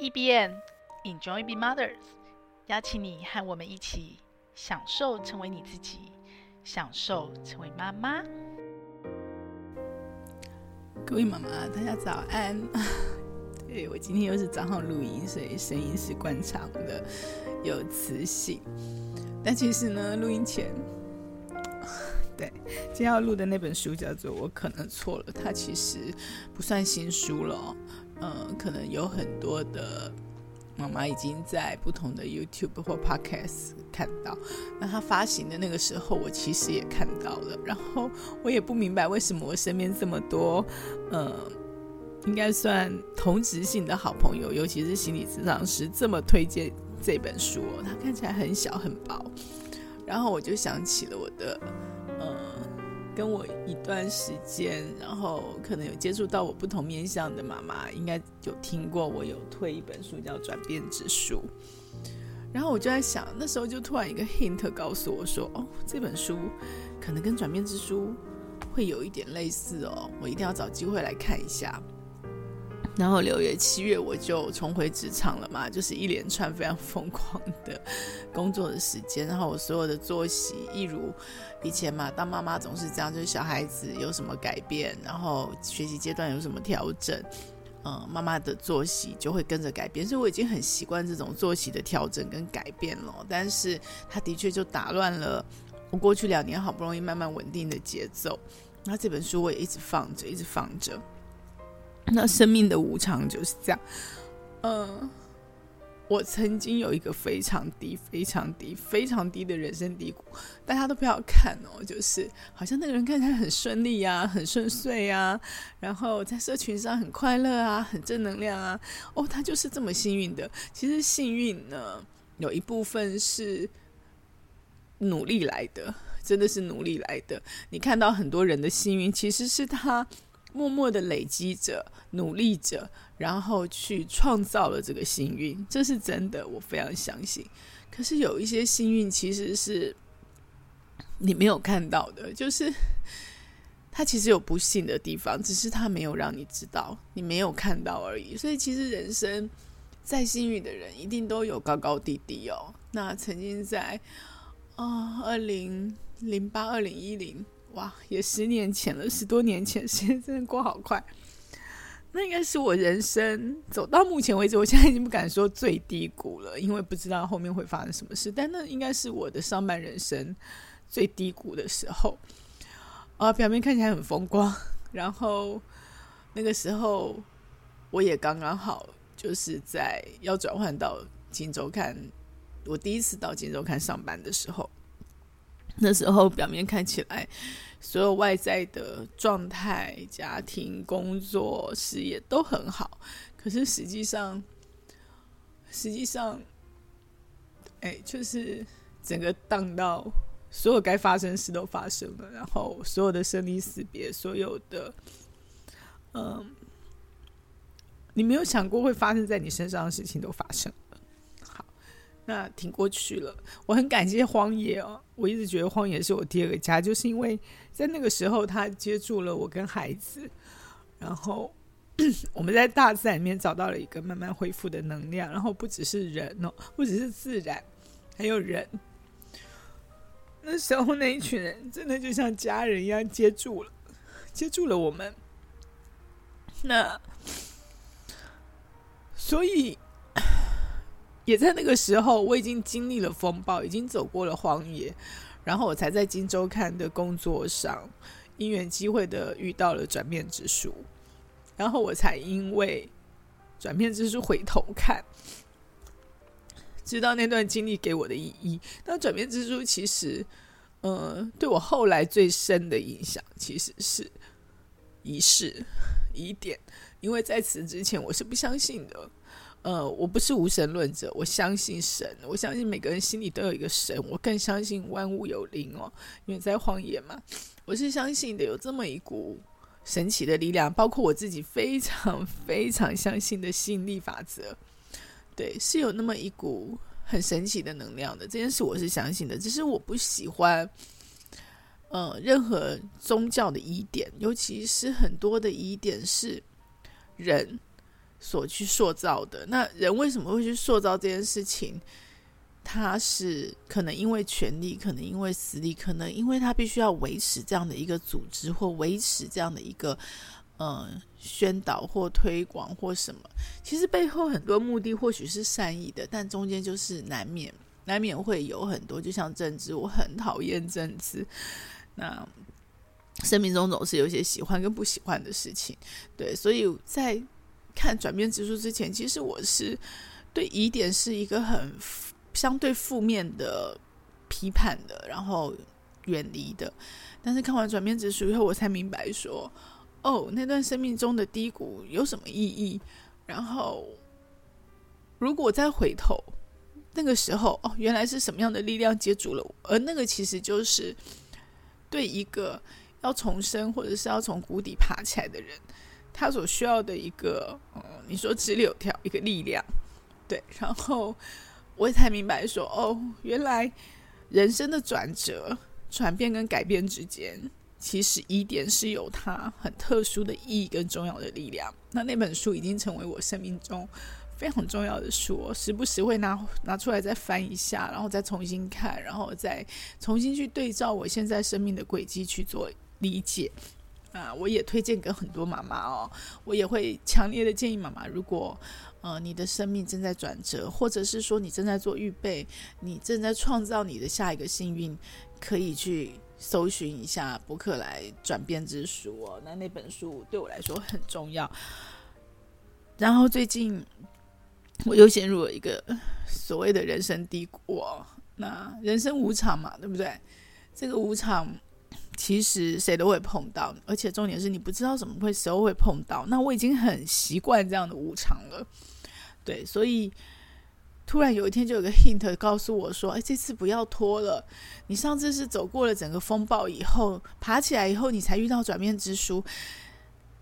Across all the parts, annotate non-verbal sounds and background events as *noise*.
E.B.N. Enjoy Be Mothers，邀请你和我们一起享受成为你自己，享受成为妈妈。各位妈妈，大家早安。*laughs* 对，我今天又是早上录音，所以声音是惯常的，有磁性。但其实呢，录音前，*laughs* 对，今天要录的那本书叫做《我可能错了》，它其实不算新书了。嗯，可能有很多的妈妈已经在不同的 YouTube 或 Podcast 看到。那他发行的那个时候，我其实也看到了。然后我也不明白为什么我身边这么多，嗯，应该算同职性的好朋友，尤其是心理咨商师，这么推荐这本书。它看起来很小很薄，然后我就想起了我的，跟我一段时间，然后可能有接触到我不同面向的妈妈，应该有听过我有推一本书叫《转变之书》。然后我就在想，那时候就突然一个 hint 告诉我说：“哦，这本书可能跟《转变之书》会有一点类似哦，我一定要找机会来看一下。”然后六月、七月我就重回职场了嘛，就是一连串非常疯狂的工作的时间。然后我所有的作息，一如以前嘛，当妈妈总是这样，就是小孩子有什么改变，然后学习阶段有什么调整，嗯，妈妈的作息就会跟着改变。所以我已经很习惯这种作息的调整跟改变了。但是它的确就打乱了我过去两年好不容易慢慢稳定的节奏。那这本书我也一直放着，一直放着。那生命的无常就是这样，嗯，我曾经有一个非常低、非常低、非常低的人生低谷，大家都不要看哦，就是好像那个人看起来很顺利啊，很顺遂啊，然后在社群上很快乐啊，很正能量啊，哦，他就是这么幸运的。其实幸运呢，有一部分是努力来的，真的是努力来的。你看到很多人的幸运，其实是他。默默的累积着，努力着，然后去创造了这个幸运，这是真的，我非常相信。可是有一些幸运其实是你没有看到的，就是 *laughs* 他其实有不幸的地方，只是他没有让你知道，你没有看到而已。所以其实人生再幸运的人，一定都有高高低低哦。那曾经在啊，二零零八、二零一零。哇，也十年前了，十多年前，*laughs* 时间真的过好快。那应该是我人生走到目前为止，我现在已经不敢说最低谷了，因为不知道后面会发生什么事。但那应该是我的上半人生最低谷的时候。啊，表面看起来很风光，然后那个时候我也刚刚好就是在要转换到《镜周刊》，我第一次到《镜周刊》上班的时候。*laughs* 那时候表面看起来，所有外在的状态、家庭、工作、事业都很好，可是实际上，实际上，哎，就是整个荡到所有该发生事都发生了，然后所有的生离死别，所有的，嗯，你没有想过会发生在你身上的事情都发生。那挺过去了，我很感谢荒野哦。我一直觉得荒野是我第二个家，就是因为在那个时候他接住了我跟孩子，然后 *clears throat* 我们在大自然里面找到了一个慢慢恢复的能量，然后不只是人哦，不只是自然，还有人。那时候那一群人真的就像家人一样接住了，接住了我们。那所以。也在那个时候，我已经经历了风暴，已经走过了荒野，然后我才在《今周刊》的工作上因缘机会的遇到了《转变之书》，然后我才因为《转变之书》回头看，知道那段经历给我的意义。那《转变之书》其实，呃，对我后来最深的影响，其实是仪式、*laughs* 疑点，因为在此之前我是不相信的。呃，我不是无神论者，我相信神，我相信每个人心里都有一个神，我更相信万物有灵哦，因为在荒野嘛，我是相信的，有这么一股神奇的力量，包括我自己非常非常相信的吸引力法则，对，是有那么一股很神奇的能量的，这件事我是相信的，只是我不喜欢，呃，任何宗教的疑点，尤其是很多的疑点是人。所去塑造的。那人为什么会去塑造这件事情？他是可能因为权力，可能因为实力，可能因为他必须要维持这样的一个组织，或维持这样的一个呃宣导或推广或什么。其实背后很多目的或许是善意的，但中间就是难免难免会有很多，就像政治，我很讨厌政治。那生命中总是有些喜欢跟不喜欢的事情，对，所以在看转变之书之前，其实我是对疑点是一个很。相对负面的批判的，然后远离的。但是看完转变之书以后，我才明白说，哦，那段生命中的低谷有什么意义？然后如果再回头，那个时候，哦，原来是什么样的力量接住了我？而那个其实就是对一个要重生或者是要从谷底爬起来的人，他所需要的一个，嗯，你说直柳条一个力量，对，然后。我也才明白说，哦，原来人生的转折、转变跟改变之间，其实疑点是有它很特殊的意义跟重要的力量。那那本书已经成为我生命中非常重要的书，时不时会拿拿出来再翻一下，然后再重新看，然后再重新去对照我现在生命的轨迹去做理解。啊，我也推荐给很多妈妈哦，我也会强烈的建议妈妈，如果。呃，你的生命正在转折，或者是说你正在做预备，你正在创造你的下一个幸运，可以去搜寻一下博客来转变之书哦。那那本书对我来说很重要。然后最近我又陷入了一个所谓的人生低谷哦。那人生无常嘛，对不对？这个无常其实谁都会碰到，而且重点是你不知道怎么会时候会碰到。那我已经很习惯这样的无常了。对，所以突然有一天就有个 hint 告诉我说：“哎，这次不要拖了。你上次是走过了整个风暴以后，爬起来以后，你才遇到转变之书。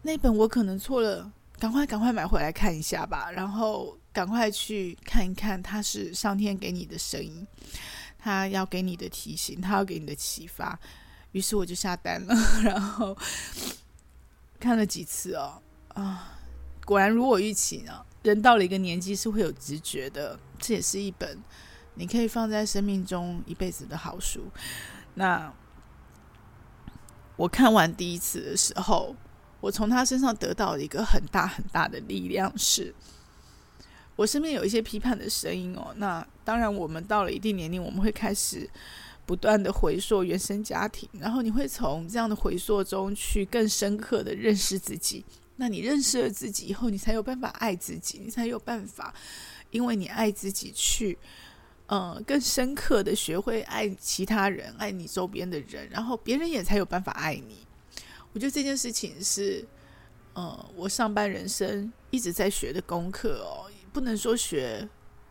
那本我可能错了，赶快赶快买回来看一下吧。然后赶快去看一看，它是上天给你的声音，他要给你的提醒，他要给你的启发。于是我就下单了，*laughs* 然后看了几次哦，啊，果然如我预期呢。”人到了一个年纪是会有直觉的，这也是一本你可以放在生命中一辈子的好书。那我看完第一次的时候，我从他身上得到了一个很大很大的力量是，是我身边有一些批判的声音哦。那当然，我们到了一定年龄，我们会开始不断的回溯原生家庭，然后你会从这样的回溯中去更深刻的认识自己。那你认识了自己以后，你才有办法爱自己，你才有办法，因为你爱自己去，呃，更深刻的学会爱其他人，爱你周边的人，然后别人也才有办法爱你。我觉得这件事情是，呃，我上班人生一直在学的功课哦，不能说学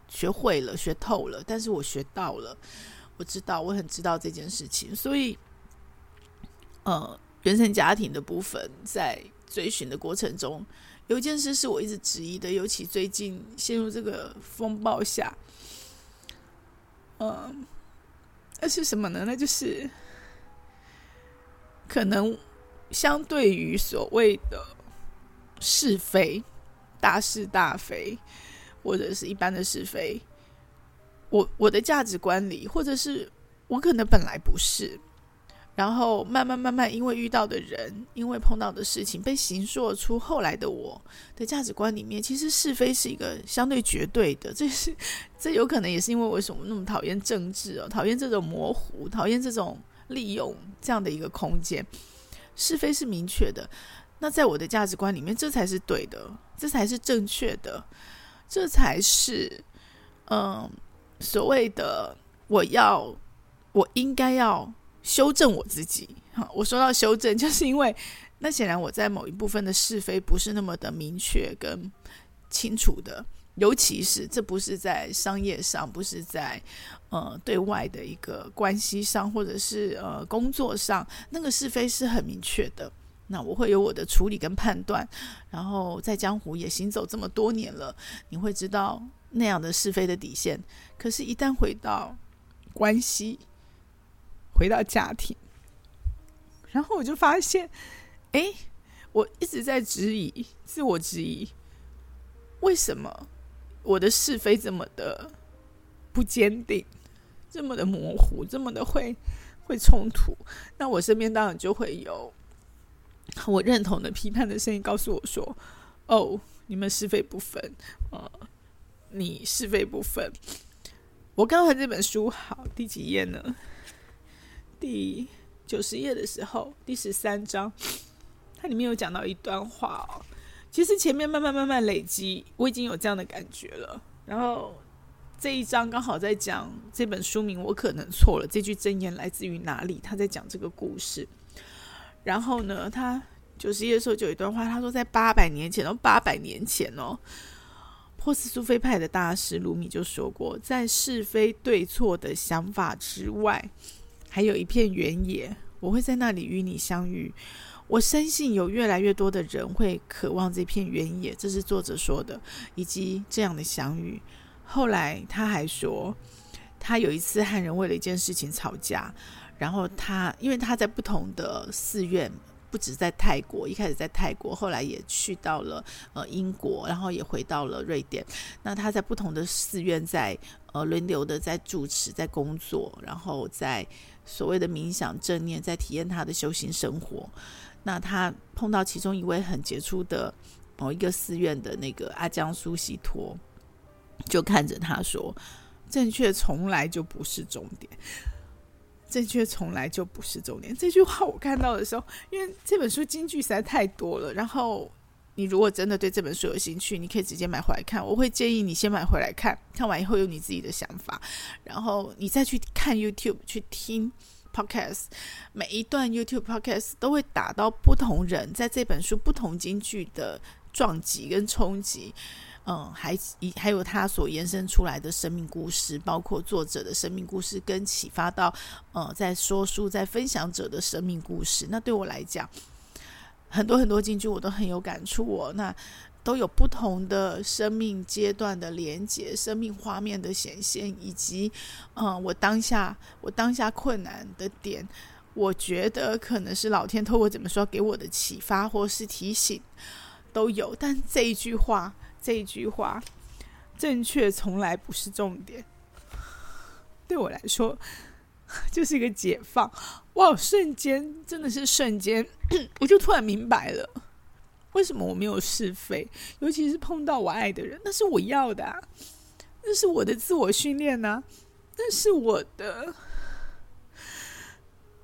学会了、学透了，但是我学到了，我知道，我很知道这件事情，所以，呃，原生家庭的部分在。追寻的过程中，有一件事是我一直质疑的，尤其最近陷入这个风暴下，嗯，那是什么呢？那就是可能相对于所谓的是非、大是大非，或者是一般的是非，我我的价值观里，或者是我可能本来不是。然后慢慢慢慢，因为遇到的人，因为碰到的事情，被形塑出后来的我的价值观里面，其实是非是一个相对绝对的。这是这有可能也是因为为什么那么讨厌政治哦，讨厌这种模糊，讨厌这种利用这样的一个空间。是非是明确的，那在我的价值观里面，这才是对的，这才是正确的，这才是嗯所谓的我要我应该要。修正我自己，哈，我说到修正，就是因为那显然我在某一部分的是非不是那么的明确跟清楚的，尤其是这不是在商业上，不是在呃对外的一个关系上，或者是呃工作上，那个是非是很明确的。那我会有我的处理跟判断，然后在江湖也行走这么多年了，你会知道那样的是非的底线。可是，一旦回到关系。回到家庭，然后我就发现，哎，我一直在质疑，自我质疑，为什么我的是非这么的不坚定，这么的模糊，这么的会会冲突？那我身边当然就会有我认同的批判的声音告诉我说：“哦，你们是非不分，呃，你是非不分。”我刚看这本书，好，第几页呢？第九十页的时候，第十三章，它里面有讲到一段话哦。其实前面慢慢慢慢累积，我已经有这样的感觉了。然后这一章刚好在讲这本书名，我可能错了。这句箴言来自于哪里？他在讲这个故事。然后呢，他九十页的时候就有一段话，他说在八百年前哦，八百年前哦，波斯苏菲派的大师鲁米就说过，在是非对错的想法之外。还有一片原野，我会在那里与你相遇。我深信有越来越多的人会渴望这片原野，这是作者说的，以及这样的相遇。后来他还说，他有一次和人为了一件事情吵架，然后他因为他在不同的寺院，不止在泰国，一开始在泰国，后来也去到了呃英国，然后也回到了瑞典。那他在不同的寺院在呃轮流的在主持，在工作，然后在。所谓的冥想正念，在体验他的修行生活。那他碰到其中一位很杰出的某一个寺院的那个阿江苏西托，就看着他说：“正确从来就不是终点，正确从来就不是重点。”这句话我看到的时候，因为这本书金句实在太多了，然后。你如果真的对这本书有兴趣，你可以直接买回来看。我会建议你先买回来看，看完以后有你自己的想法，然后你再去看 YouTube 去听 Podcast。每一段 YouTube Podcast 都会打到不同人在这本书不同金句的撞击跟冲击，嗯，还还有他所延伸出来的生命故事，包括作者的生命故事跟启发到，呃、嗯，在说书在分享者的生命故事。那对我来讲。很多很多金句我都很有感触哦，那都有不同的生命阶段的连接、生命画面的显现，以及嗯，我当下我当下困难的点，我觉得可能是老天透过怎么说给我的启发或是提醒都有。但这一句话，这一句话，正确从来不是重点，对我来说。*laughs* 就是一个解放，哇！瞬间真的是瞬间，*coughs* 我就突然明白了，为什么我没有是非，尤其是碰到我爱的人，那是我要的，那是我的自我训练呢，那是我的，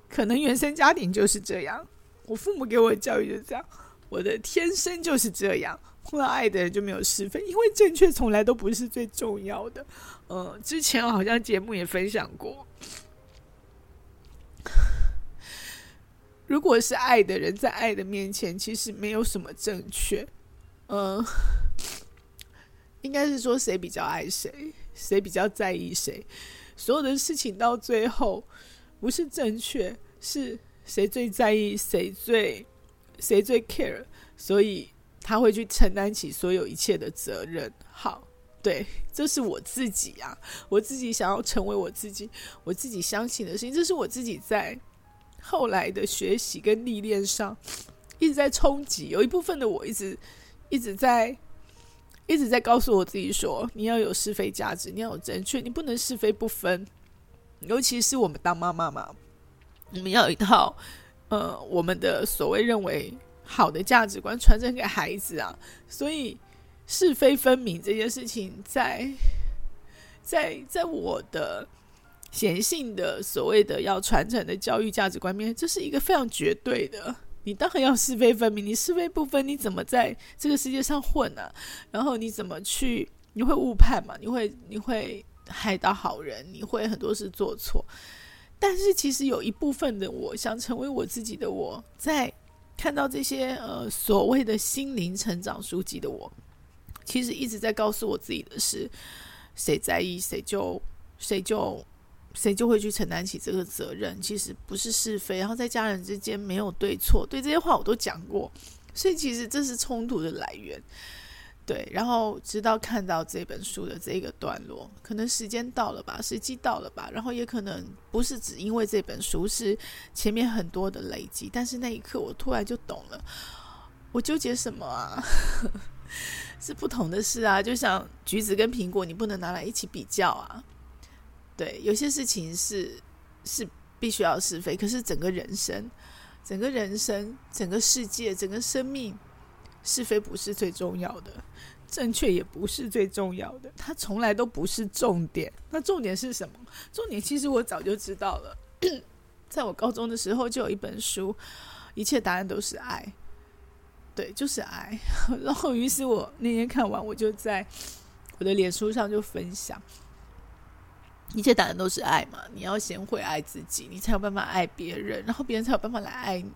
可能原生家庭就是这样，我父母给我的教育就这样，我的天生就是这样，碰到爱的人就没有是非，因为正确从来都不是最重要的。呃，之前好像节目也分享过。如果是爱的人，在爱的面前，其实没有什么正确。嗯、呃，应该是说谁比较爱谁，谁比较在意谁。所有的事情到最后，不是正确，是谁最在意，谁最谁最 care，所以他会去承担起所有一切的责任。好，对，这是我自己啊，我自己想要成为我自己，我自己相信的事情，这是我自己在。后来的学习跟历练上，一直在冲击。有一部分的我一直一直在一直在告诉我自己说：你要有是非价值，你要有正确，你不能是非不分。尤其是我们当妈妈嘛，我们要有一套呃我们的所谓认为好的价值观传承给孩子啊。所以是非分明这件事情在，在在我的。显性的所谓的要传承的教育价值观面，这是一个非常绝对的。你当然要是非分明，你是非不分，你怎么在这个世界上混呢、啊？然后你怎么去？你会误判嘛？你会你会害到好人？你会很多事做错。但是其实有一部分的我想成为我自己的我，在看到这些呃所谓的心灵成长书籍的我，其实一直在告诉我自己的是：谁在意谁就谁就。谁就会去承担起这个责任？其实不是是非，然后在家人之间没有对错，对这些话我都讲过，所以其实这是冲突的来源。对，然后直到看到这本书的这个段落，可能时间到了吧，时机到了吧，然后也可能不是只因为这本书是前面很多的累积，但是那一刻我突然就懂了，我纠结什么啊？*laughs* 是不同的事啊。就像橘子跟苹果，你不能拿来一起比较啊。对，有些事情是是必须要是非，可是整个人生、整个人生、整个世界、整个生命，是非不是最重要的，正确也不是最重要的，它从来都不是重点。那重点是什么？重点其实我早就知道了，*clears throat* 在我高中的时候就有一本书，一切答案都是爱。对，就是爱。*laughs* 然后，于是我那天看完，我就在我的脸书上就分享，一切答案都是爱嘛。你要先会爱自己，你才有办法爱别人，然后别人才有办法来爱你。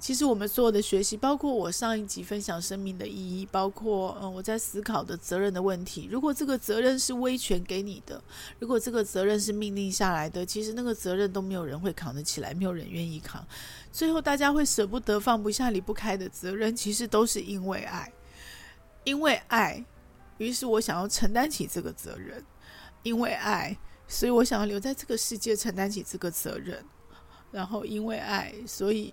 其实我们所有的学习，包括我上一集分享生命的意义，包括嗯我在思考的责任的问题。如果这个责任是威权给你的，如果这个责任是命令下来的，其实那个责任都没有人会扛得起来，没有人愿意扛。最后大家会舍不得、放不下、离不开的责任，其实都是因为爱，因为爱，于是我想要承担起这个责任，因为爱，所以我想要留在这个世界承担起这个责任，然后因为爱，所以。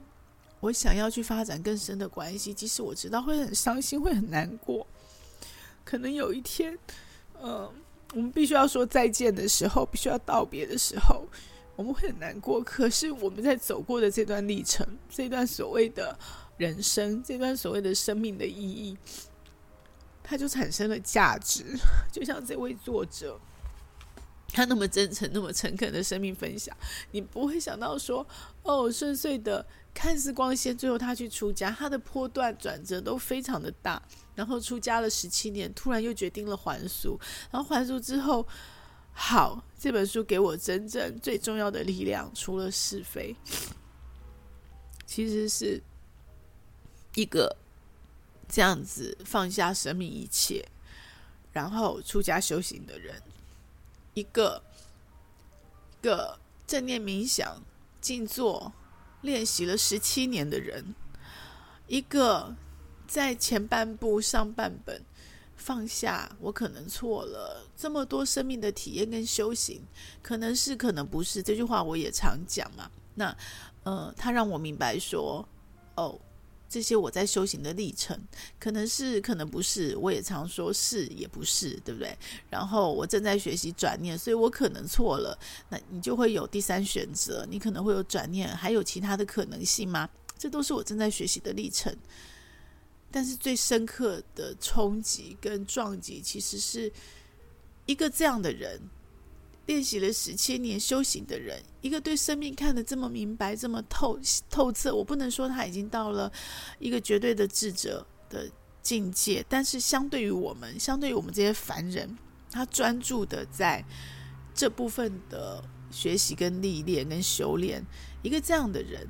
我想要去发展更深的关系，即使我知道会很伤心，会很难过。可能有一天，呃，我们必须要说再见的时候，必须要道别的时候，我们会很难过。可是我们在走过的这段历程，这段所谓的人生，这段所谓的生命的意义，它就产生了价值。*laughs* 就像这位作者。他那么真诚、那么诚恳的生命分享，你不会想到说，哦，顺遂的看似光鲜，最后他去出家，他的波段转折都非常的大。然后出家了十七年，突然又决定了还俗。然后还俗之后，好，这本书给我真正最重要的力量，除了是非，其实是一个这样子放下生命一切，然后出家修行的人。一个一个正念冥想、静坐练习了十七年的人，一个在前半部上半本放下，我可能错了，这么多生命的体验跟修行，可能是可能不是，这句话我也常讲嘛。那呃，他让我明白说，哦。这些我在修行的历程，可能是，可能不是。我也常说是，也不是，对不对？然后我正在学习转念，所以我可能错了。那你就会有第三选择，你可能会有转念，还有其他的可能性吗？这都是我正在学习的历程。但是最深刻的冲击跟撞击，其实是一个这样的人。练习了十七年修行的人，一个对生命看得这么明白、这么透透彻，我不能说他已经到了一个绝对的智者的境界，但是相对于我们，相对于我们这些凡人，他专注的在这部分的学习、跟历练、跟修炼，一个这样的人，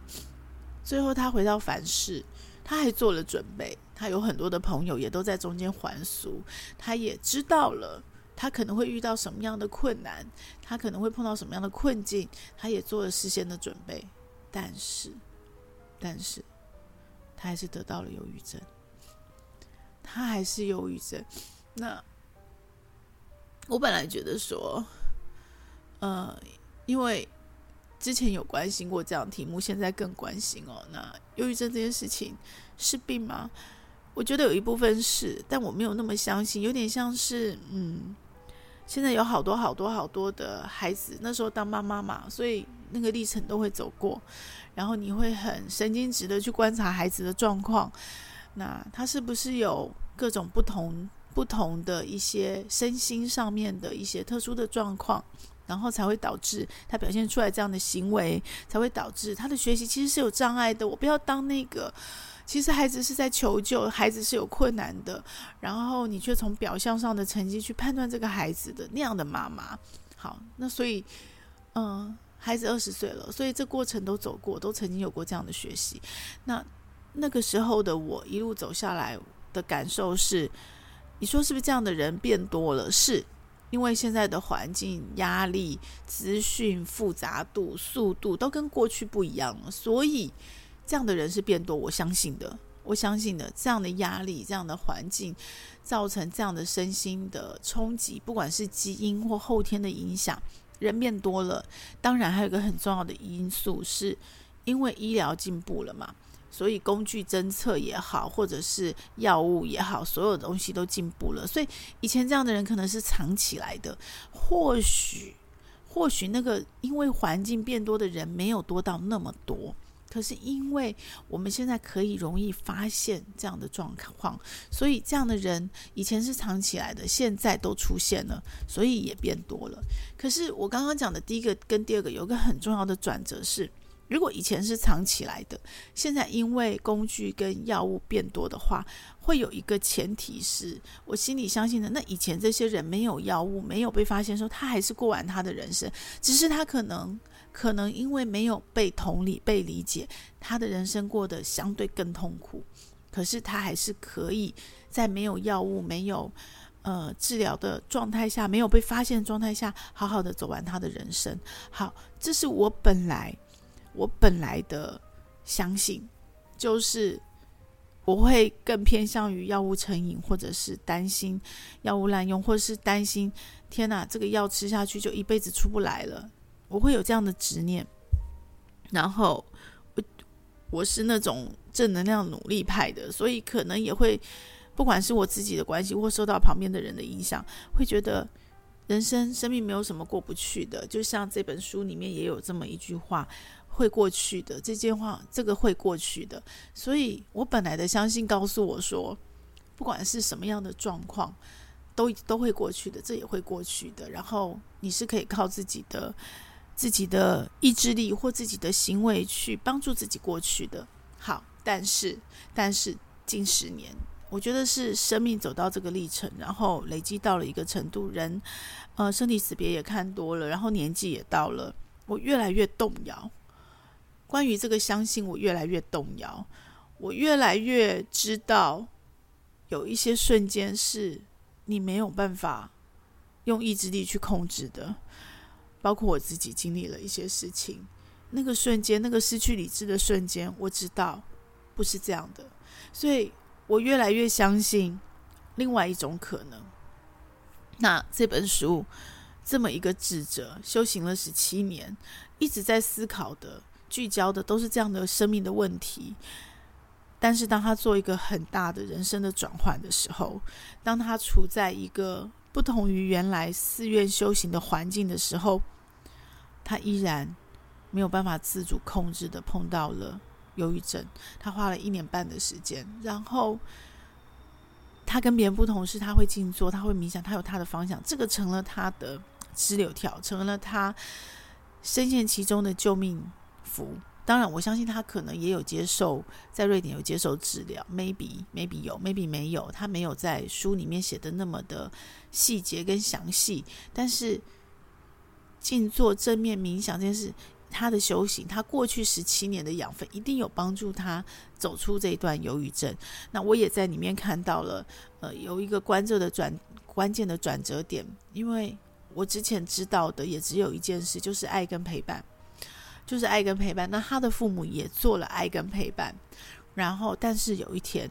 最后他回到凡世，他还做了准备，他有很多的朋友也都在中间还俗，他也知道了。他可能会遇到什么样的困难，他可能会碰到什么样的困境，他也做了事先的准备，但是，但是，他还是得到了忧郁症，他还是忧郁症。那我本来觉得说，呃，因为之前有关心过这样题目，现在更关心哦。那忧郁症这件事情是病吗？我觉得有一部分是，但我没有那么相信，有点像是，嗯。现在有好多好多好多的孩子，那时候当妈妈嘛，所以那个历程都会走过，然后你会很神经质的去观察孩子的状况，那他是不是有各种不同不同的一些身心上面的一些特殊的状况，然后才会导致他表现出来这样的行为，才会导致他的学习其实是有障碍的。我不要当那个。其实孩子是在求救，孩子是有困难的，然后你却从表象上的成绩去判断这个孩子的那样的妈妈。好，那所以，嗯，孩子二十岁了，所以这过程都走过，都曾经有过这样的学习。那那个时候的我一路走下来的感受是，你说是不是这样的人变多了？是因为现在的环境、压力、资讯复杂度、速度都跟过去不一样了，所以。这样的人是变多，我相信的，我相信的。这样的压力，这样的环境，造成这样的身心的冲击，不管是基因或后天的影响，人变多了。当然，还有一个很重要的因素，是因为医疗进步了嘛。所以工具侦测也好，或者是药物也好，所有东西都进步了。所以以前这样的人可能是藏起来的，或许，或许那个因为环境变多的人没有多到那么多。可是因为我们现在可以容易发现这样的状况，所以这样的人以前是藏起来的，现在都出现了，所以也变多了。可是我刚刚讲的第一个跟第二个有个很重要的转折是，如果以前是藏起来的，现在因为工具跟药物变多的话，会有一个前提是我心里相信的，那以前这些人没有药物，没有被发现的时候，他还是过完他的人生，只是他可能。可能因为没有被同理、被理解，他的人生过得相对更痛苦。可是他还是可以在没有药物、没有呃治疗的状态下，没有被发现的状态下，好好的走完他的人生。好，这是我本来我本来的相信，就是我会更偏向于药物成瘾，或者是担心药物滥用，或者是担心天哪，这个药吃下去就一辈子出不来了。我会有这样的执念，然后我我是那种正能量努力派的，所以可能也会，不管是我自己的关系或受到旁边的人的影响，会觉得人生生命没有什么过不去的。就像这本书里面也有这么一句话：“会过去的。”这件话，这个会过去的。所以我本来的相信告诉我说，不管是什么样的状况，都都会过去的，这也会过去的。然后你是可以靠自己的。自己的意志力或自己的行为去帮助自己过去的。好，但是但是近十年，我觉得是生命走到这个历程，然后累积到了一个程度，人呃生离死别也看多了，然后年纪也到了，我越来越动摇。关于这个相信，我越来越动摇，我越来越知道有一些瞬间是你没有办法用意志力去控制的。包括我自己经历了一些事情，那个瞬间，那个失去理智的瞬间，我知道不是这样的，所以我越来越相信另外一种可能。那这本书这么一个智者，修行了十七年，一直在思考的、聚焦的都是这样的生命的问题。但是当他做一个很大的人生的转换的时候，当他处在一个不同于原来寺院修行的环境的时候，他依然没有办法自主控制的碰到了忧郁症。他花了一年半的时间，然后他跟别人不同是，他会静坐，他会冥想，他有他的方向，这个成了他的支流条，成了他深陷其中的救命符。当然，我相信他可能也有接受，在瑞典有接受治疗，maybe maybe 有，maybe 没有，他没有在书里面写的那么的细节跟详细。但是静坐、正面冥想这件事，他的修行，他过去十七年的养分，一定有帮助他走出这一段忧郁症。那我也在里面看到了，呃，有一个关键的转关键的转折点，因为我之前知道的也只有一件事，就是爱跟陪伴。就是爱跟陪伴，那他的父母也做了爱跟陪伴，然后，但是有一天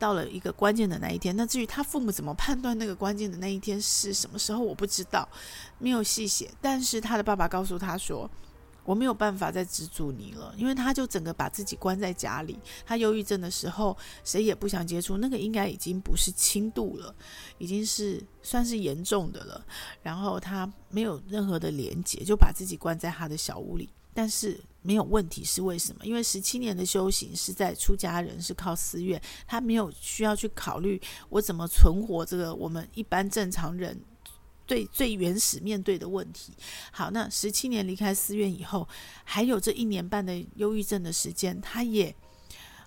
到了一个关键的那一天，那至于他父母怎么判断那个关键的那一天是什么时候，我不知道，没有细写。但是他的爸爸告诉他说：“我没有办法再资助你了，因为他就整个把自己关在家里。他忧郁症的时候，谁也不想接触，那个应该已经不是轻度了，已经是算是严重的了。然后他没有任何的连结，就把自己关在他的小屋里。”但是没有问题是为什么？因为十七年的修行是在出家人，是靠寺院，他没有需要去考虑我怎么存活这个我们一般正常人最最原始面对的问题。好，那十七年离开寺院以后，还有这一年半的忧郁症的时间，他也，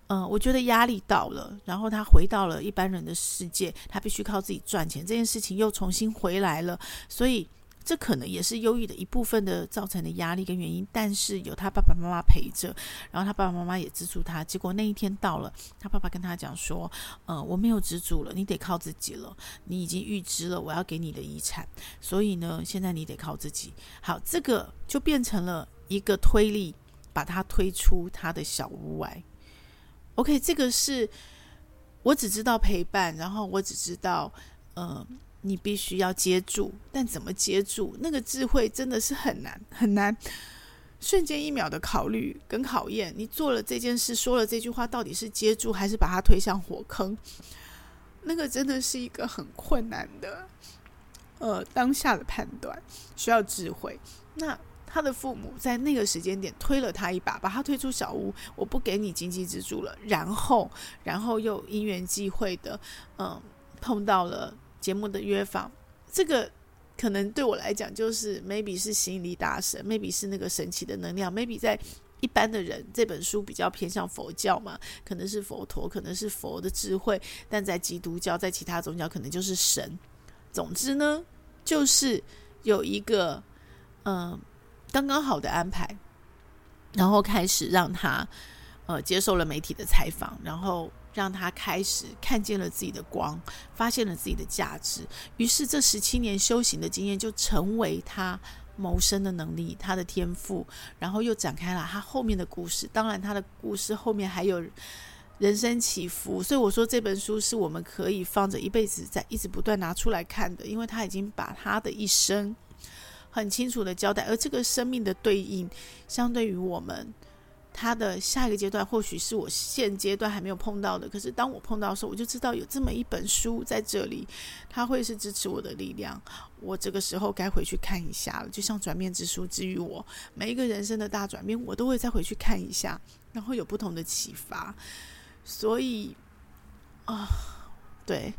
嗯、我觉得压力到了，然后他回到了一般人的世界，他必须靠自己赚钱，这件事情又重新回来了，所以。这可能也是忧郁的一部分的造成的压力跟原因，但是有他爸爸妈妈陪着，然后他爸爸妈妈也资助他。结果那一天到了，他爸爸跟他讲说：“呃，我没有资助了，你得靠自己了。你已经预支了我要给你的遗产，所以呢，现在你得靠自己。”好，这个就变成了一个推力，把他推出他的小屋外。OK，这个是我只知道陪伴，然后我只知道，嗯、呃。你必须要接住，但怎么接住？那个智慧真的是很难很难。瞬间一秒的考虑跟考验，你做了这件事，说了这句话，到底是接住还是把他推向火坑？那个真的是一个很困难的，呃，当下的判断需要智慧。那他的父母在那个时间点推了他一把，把他推出小屋，我不给你经济支柱了。然后，然后又因缘际会的，嗯、碰到了节目的约访，这个。可能对我来讲，就是 maybe 是吸引力大神，maybe 是那个神奇的能量，maybe 在一般的人这本书比较偏向佛教嘛，可能是佛陀，可能是佛的智慧，但在基督教，在其他宗教可能就是神。总之呢，就是有一个嗯、刚刚好的安排，然后开始让他呃接受了媒体的采访，然后。让他开始看见了自己的光，发现了自己的价值。于是，这十七年修行的经验就成为他谋生的能力，他的天赋。然后又展开了他后面的故事。当然，他的故事后面还有人生起伏。所以我说，这本书是我们可以放着一辈子，在一直不断拿出来看的，因为他已经把他的一生很清楚的交代。而这个生命的对应，相对于我们。他的下一个阶段，或许是我现阶段还没有碰到的。可是当我碰到的时候，我就知道有这么一本书在这里，它会是支持我的力量。我这个时候该回去看一下了。就像转变之书之于我，每一个人生的大转变，我都会再回去看一下，然后有不同的启发。所以啊，对。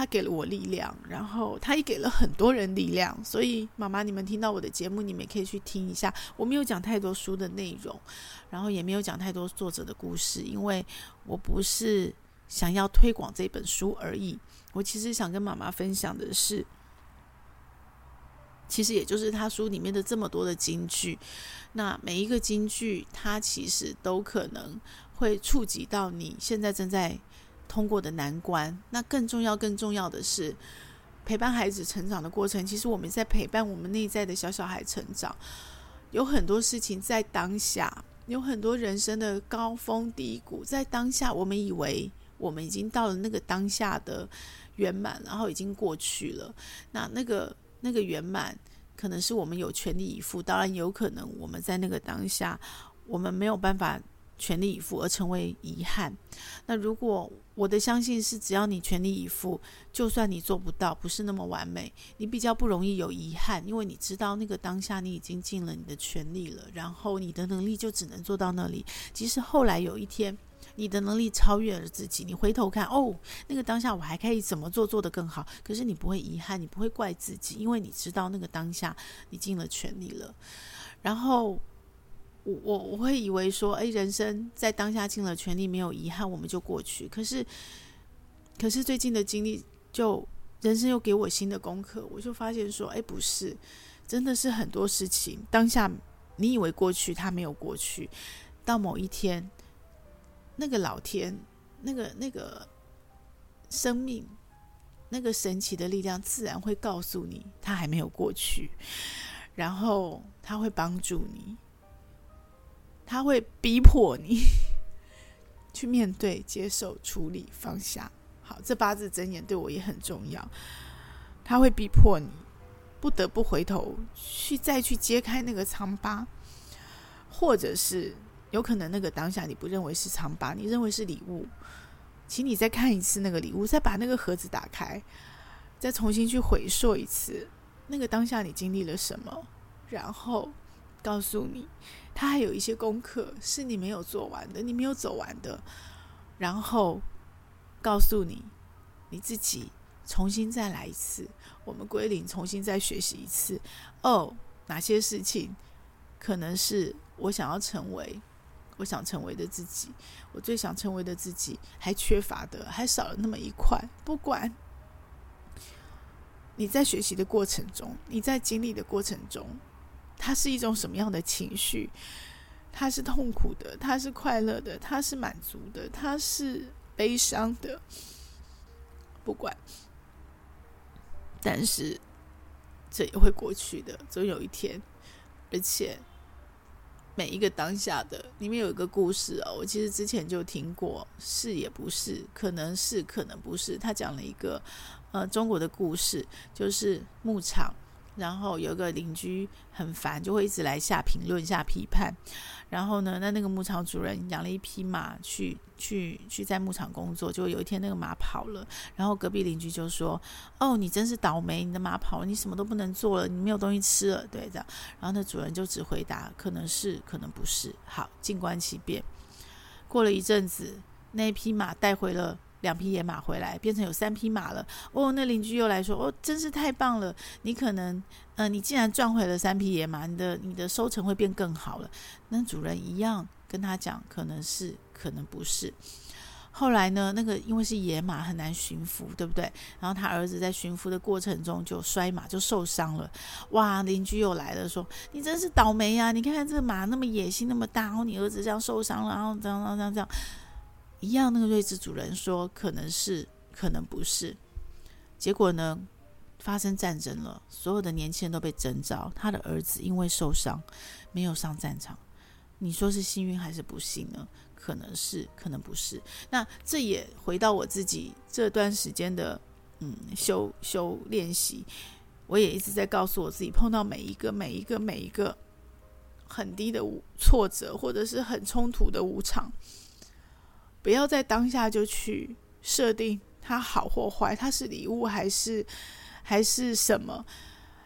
他给了我力量，然后他也给了很多人力量。所以，妈妈，你们听到我的节目，你们也可以去听一下。我没有讲太多书的内容，然后也没有讲太多作者的故事，因为我不是想要推广这本书而已。我其实想跟妈妈分享的是，其实也就是他书里面的这么多的金句。那每一个金句，它其实都可能会触及到你现在正在。通过的难关，那更重要、更重要的是陪伴孩子成长的过程。其实我们在陪伴我们内在的小小孩成长，有很多事情在当下，有很多人生的高峰低谷，在当下，我们以为我们已经到了那个当下的圆满，然后已经过去了。那那个那个圆满，可能是我们有全力以赴，当然有可能我们在那个当下，我们没有办法。全力以赴而成为遗憾。那如果我的相信是，只要你全力以赴，就算你做不到，不是那么完美，你比较不容易有遗憾，因为你知道那个当下你已经尽了你的全力了，然后你的能力就只能做到那里。即使后来有一天你的能力超越了自己，你回头看，哦，那个当下我还可以怎么做做得更好？可是你不会遗憾，你不会怪自己，因为你知道那个当下你尽了全力了，然后。我我我会以为说，哎，人生在当下尽了全力，没有遗憾，我们就过去。可是，可是最近的经历，就人生又给我新的功课。我就发现说，哎，不是，真的是很多事情，当下你以为过去，它没有过去。到某一天，那个老天，那个那个生命，那个神奇的力量，自然会告诉你，它还没有过去，然后他会帮助你。他会逼迫你 *laughs* 去面对、接受、处理、放下。好，这八字真言对我也很重要。他会逼迫你不得不回头去再去揭开那个疮疤，或者是有可能那个当下你不认为是疮疤，你认为是礼物，请你再看一次那个礼物，再把那个盒子打开，再重新去回溯一次那个当下你经历了什么，然后告诉你。他还有一些功课是你没有做完的，你没有走完的，然后告诉你你自己重新再来一次，我们归零，重新再学习一次。哦，哪些事情可能是我想要成为，我想成为的自己，我最想成为的自己还缺乏的，还少了那么一块。不管你在学习的过程中，你在经历的过程中。它是一种什么样的情绪？它是痛苦的，它是快乐的，它是满足的，它是悲伤的。不管，但是这也会过去的，总有一天。而且每一个当下的里面有一个故事哦，我其实之前就听过，是也不是，可能是，可能不是。他讲了一个呃中国的故事，就是牧场。然后有个邻居很烦，就会一直来下评论、下批判。然后呢，那那个牧场主人养了一匹马去，去去在牧场工作。就有一天那个马跑了，然后隔壁邻居就说：“哦，你真是倒霉，你的马跑了，你什么都不能做了，你没有东西吃了。”对，这样。然后那主人就只回答：“可能是，可能不是。”好，静观其变。过了一阵子，那匹马带回了。两匹野马回来，变成有三匹马了。哦，那邻居又来说：“哦，真是太棒了！你可能，呃，你既然赚回了三匹野马，你的你的收成会变更好了。”那主人一样跟他讲：“可能是，可能不是。”后来呢，那个因为是野马，很难驯服，对不对？然后他儿子在驯服的过程中就摔马，就受伤了。哇，邻居又来了，说：“你真是倒霉呀！你看看这马那么野心那么大，然后你儿子这样受伤了，然后这样这样这样。”一样，那个睿智主人说可能是，可能不是。结果呢，发生战争了，所有的年轻人都被征召，他的儿子因为受伤没有上战场。你说是幸运还是不幸呢？可能是，可能不是。那这也回到我自己这段时间的嗯修修练习，我也一直在告诉我自己，碰到每一个每一个每一个很低的挫折，或者是很冲突的无常。不要在当下就去设定它好或坏，它是礼物还是还是什么？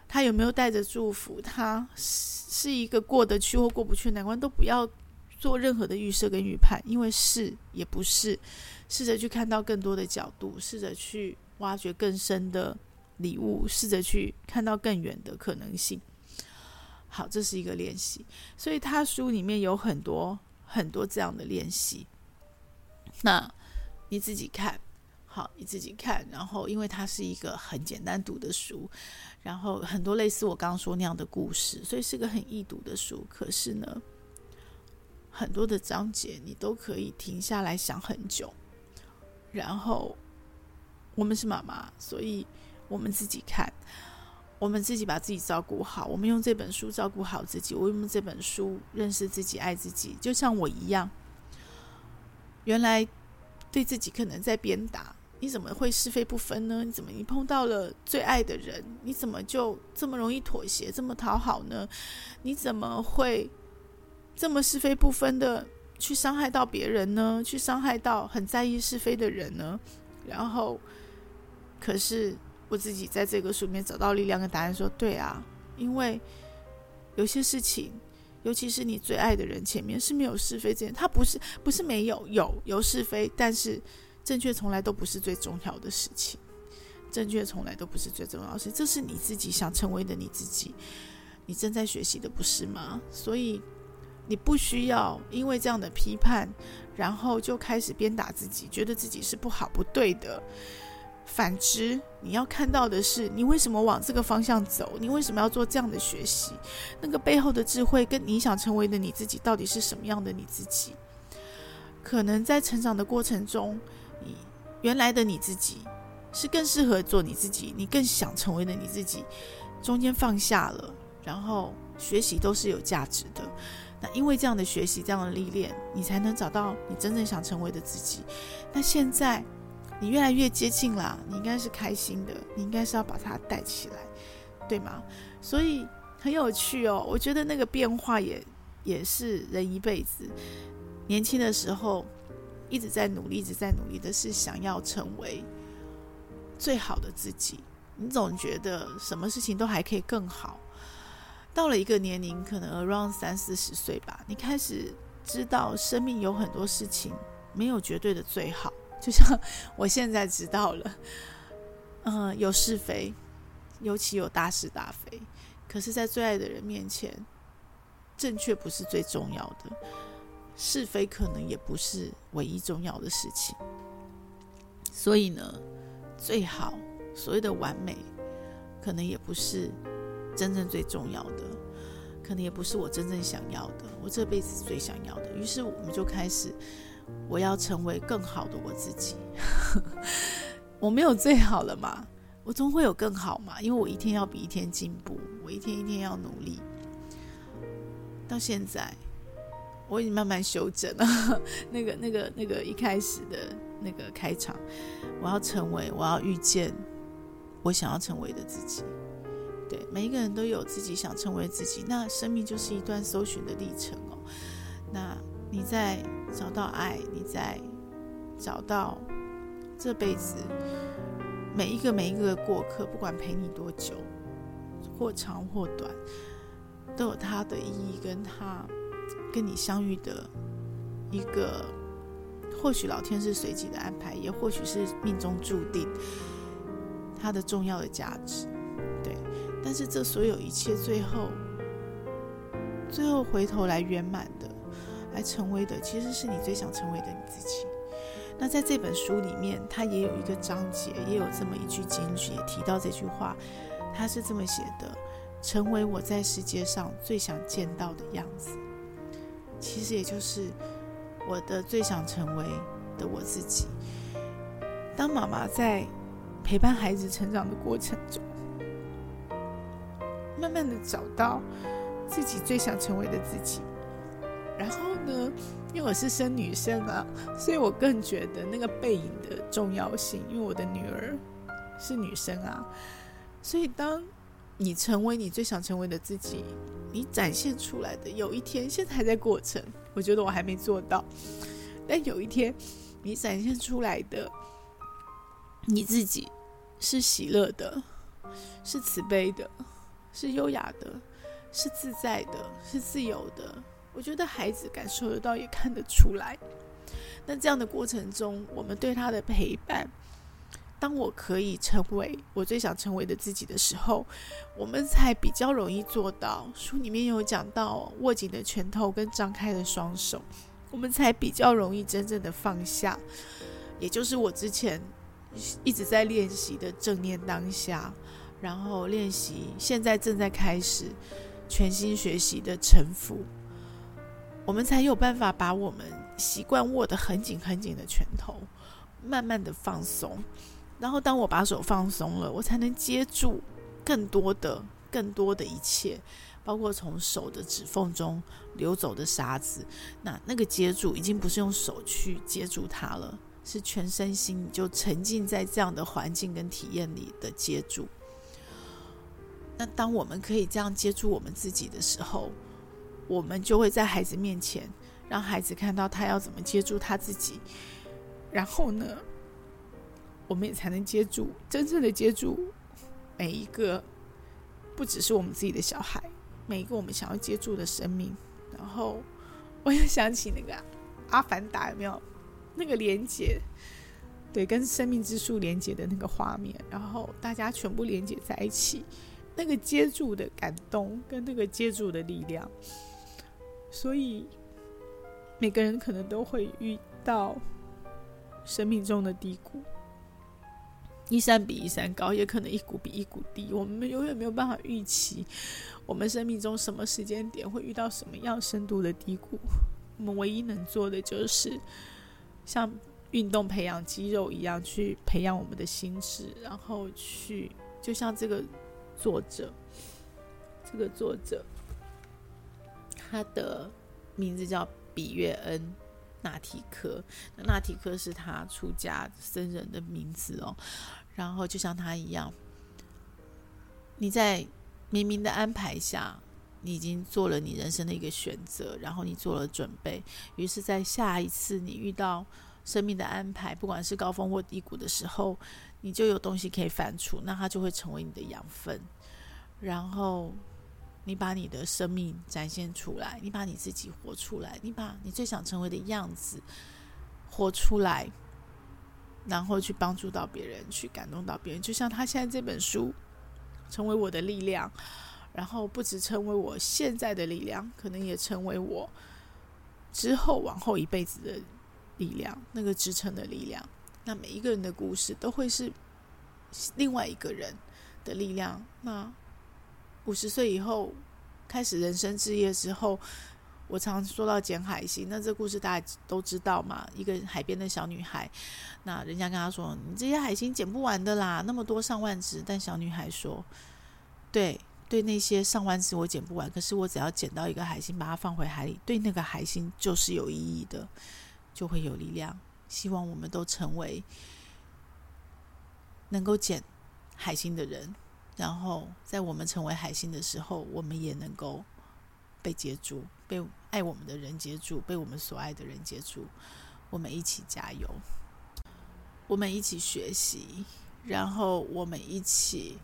它有没有带着祝福？它是一个过得去或过不去难关，都不要做任何的预设跟预判，因为是也不是。试着去看到更多的角度，试着去挖掘更深的礼物，试着去看到更远的可能性。好，这是一个练习。所以他书里面有很多很多这样的练习。那你自己看，好，你自己看。然后，因为它是一个很简单读的书，然后很多类似我刚刚说那样的故事，所以是个很易读的书。可是呢，很多的章节你都可以停下来想很久。然后，我们是妈妈，所以我们自己看，我们自己把自己照顾好。我们用这本书照顾好自己，我用这本书认识自己、爱自己，就像我一样。原来对自己可能在鞭打，你怎么会是非不分呢？你怎么你碰到了最爱的人，你怎么就这么容易妥协，这么讨好呢？你怎么会这么是非不分的去伤害到别人呢？去伤害到很在意是非的人呢？然后，可是我自己在这个书里面找到力量跟答案，说对啊，因为有些事情。尤其是你最爱的人前面是没有是非这件，他不是不是没有有有是非，但是正确从来都不是最重要的事情，正确从来都不是最重要的事，这是你自己想成为的你自己，你正在学习的不是吗？所以你不需要因为这样的批判，然后就开始鞭打自己，觉得自己是不好不对的。反之，你要看到的是，你为什么往这个方向走？你为什么要做这样的学习？那个背后的智慧，跟你想成为的你自己，到底是什么样的你自己？可能在成长的过程中，你原来的你自己是更适合做你自己，你更想成为的你自己，中间放下了，然后学习都是有价值的。那因为这样的学习，这样的历练，你才能找到你真正想成为的自己。那现在。你越来越接近了，你应该是开心的，你应该是要把它带起来，对吗？所以很有趣哦。我觉得那个变化也也是人一辈子。年轻的时候一直在努力，一直在努力的是想要成为最好的自己。你总觉得什么事情都还可以更好。到了一个年龄，可能 around 三四十岁吧，你开始知道生命有很多事情没有绝对的最好。就像 *laughs* 我现在知道了，嗯、有是非，尤其有大是大非。可是，在最爱的人面前，正确不是最重要的，是非可能也不是唯一重要的事情。所以呢，最好所谓的完美，可能也不是真正最重要的，可能也不是我真正想要的，我这辈子最想要的。于是，我们就开始。我要成为更好的我自己。*laughs* 我没有最好了嘛，我总会有更好嘛，因为我一天要比一天进步，我一天一天要努力。到现在，我已经慢慢修正了 *laughs* 那个、那个、那个一开始的那个开场。我要成为，我要遇见我想要成为的自己。对，每一个人都有自己想成为自己，那生命就是一段搜寻的历程哦。那你在找到爱，你在找到这辈子每一个每一个过客，不管陪你多久，或长或短，都有它的意义，跟他跟你相遇的一个，或许老天是随机的安排，也或许是命中注定，它的重要的价值。对，但是这所有一切，最后，最后回头来圆满的，来成为的，其实是你最想成为的你自己。那在这本书里面，它也有一个章节，也有这么一句金句，也提到这句话。他是这么写的：“成为我在世界上最想见到的样子。”其实也就是我的最想成为的我自己。当妈妈在陪伴孩子成长的过程中，慢慢的找到自己最想成为的自己。然后呢，因为我是生女生啊，所以我更觉得那个背影的重要性。因为我的女儿是女生啊。所以，当你成为你最想成为的自己，你展现出来的，有一天，现在还在过程，我觉得我还没做到，但有一天，你展现出来的你自己是喜乐的，是慈悲的，是优雅的，是自在的，是自由的。我觉得孩子感受得到，也看得出来。那这样的过程中，我们对他的陪伴。当我可以成为我最想成为的自己的时候，我们才比较容易做到。书里面有讲到握紧的拳头跟张开的双手，我们才比较容易真正的放下。也就是我之前一直在练习的正念当下，然后练习现在正在开始全新学习的臣服，我们才有办法把我们习惯握得很紧很紧的拳头，慢慢的放松。然后，当我把手放松了，我才能接住更多的、更多的一切，包括从手的指缝中流走的沙子。那那个接住已经不是用手去接住它了，是全身心就沉浸在这样的环境跟体验里的接住。那当我们可以这样接住我们自己的时候，我们就会在孩子面前让孩子看到他要怎么接住他自己。然后呢，我们也才能接住，真正的接住每一个，不只是我们自己的小孩，每一个我们想要接住的生命。然后，我又想起那个《阿凡达》，有没有那个连接？对，跟生命之树连接的那个画面，然后大家全部连接在一起，那个接住的感动跟那个接住的力量。所以，每个人可能都会遇到生命中的低谷。一山比一山高，也可能一谷比一谷低。我们永远没有办法预期，我们生命中什么时间点会遇到什么样深度的低谷。我们唯一能做的就是，像运动培养肌肉一样，去培养我们的心智，然后去，就像这个作者，这个作者，他的名字叫比约恩。纳提克，那纳提克是他出家僧人的名字哦。然后就像他一样，你在冥冥的安排下，你已经做了你人生的一个选择，然后你做了准备。于是，在下一次你遇到生命的安排，不管是高峰或低谷的时候，你就有东西可以反刍，那它就会成为你的养分，然后。你把你的生命展现出来，你把你自己活出来，你把你最想成为的样子活出来，然后去帮助到别人，去感动到别人。就像他现在这本书，成为我的力量，然后不只成为我现在的力量，可能也成为我之后往后一辈子的力量，那个支撑的力量。那每一个人的故事都会是另外一个人的力量。那。五十岁以后开始人生志业之后，我常说到捡海星，那这故事大家都知道嘛？一个海边的小女孩，那人家跟她说：“你这些海星捡不完的啦，那么多上万只。”但小女孩说：“对，对，那些上万只我捡不完，可是我只要捡到一个海星，把它放回海里，对那个海星就是有意义的，就会有力量。希望我们都成为能够捡海星的人。”然后在我们成为海星的时候，我们也能够被接住，被爱我们的人接住，被我们所爱的人接住。我们一起加油，我们一起学习，然后我们一起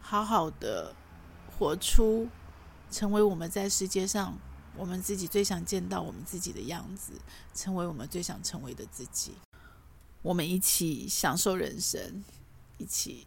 好好的活出，成为我们在世界上我们自己最想见到我们自己的样子，成为我们最想成为的自己。我们一起享受人生，一起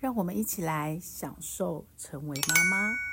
让我们一起来享受成为妈妈。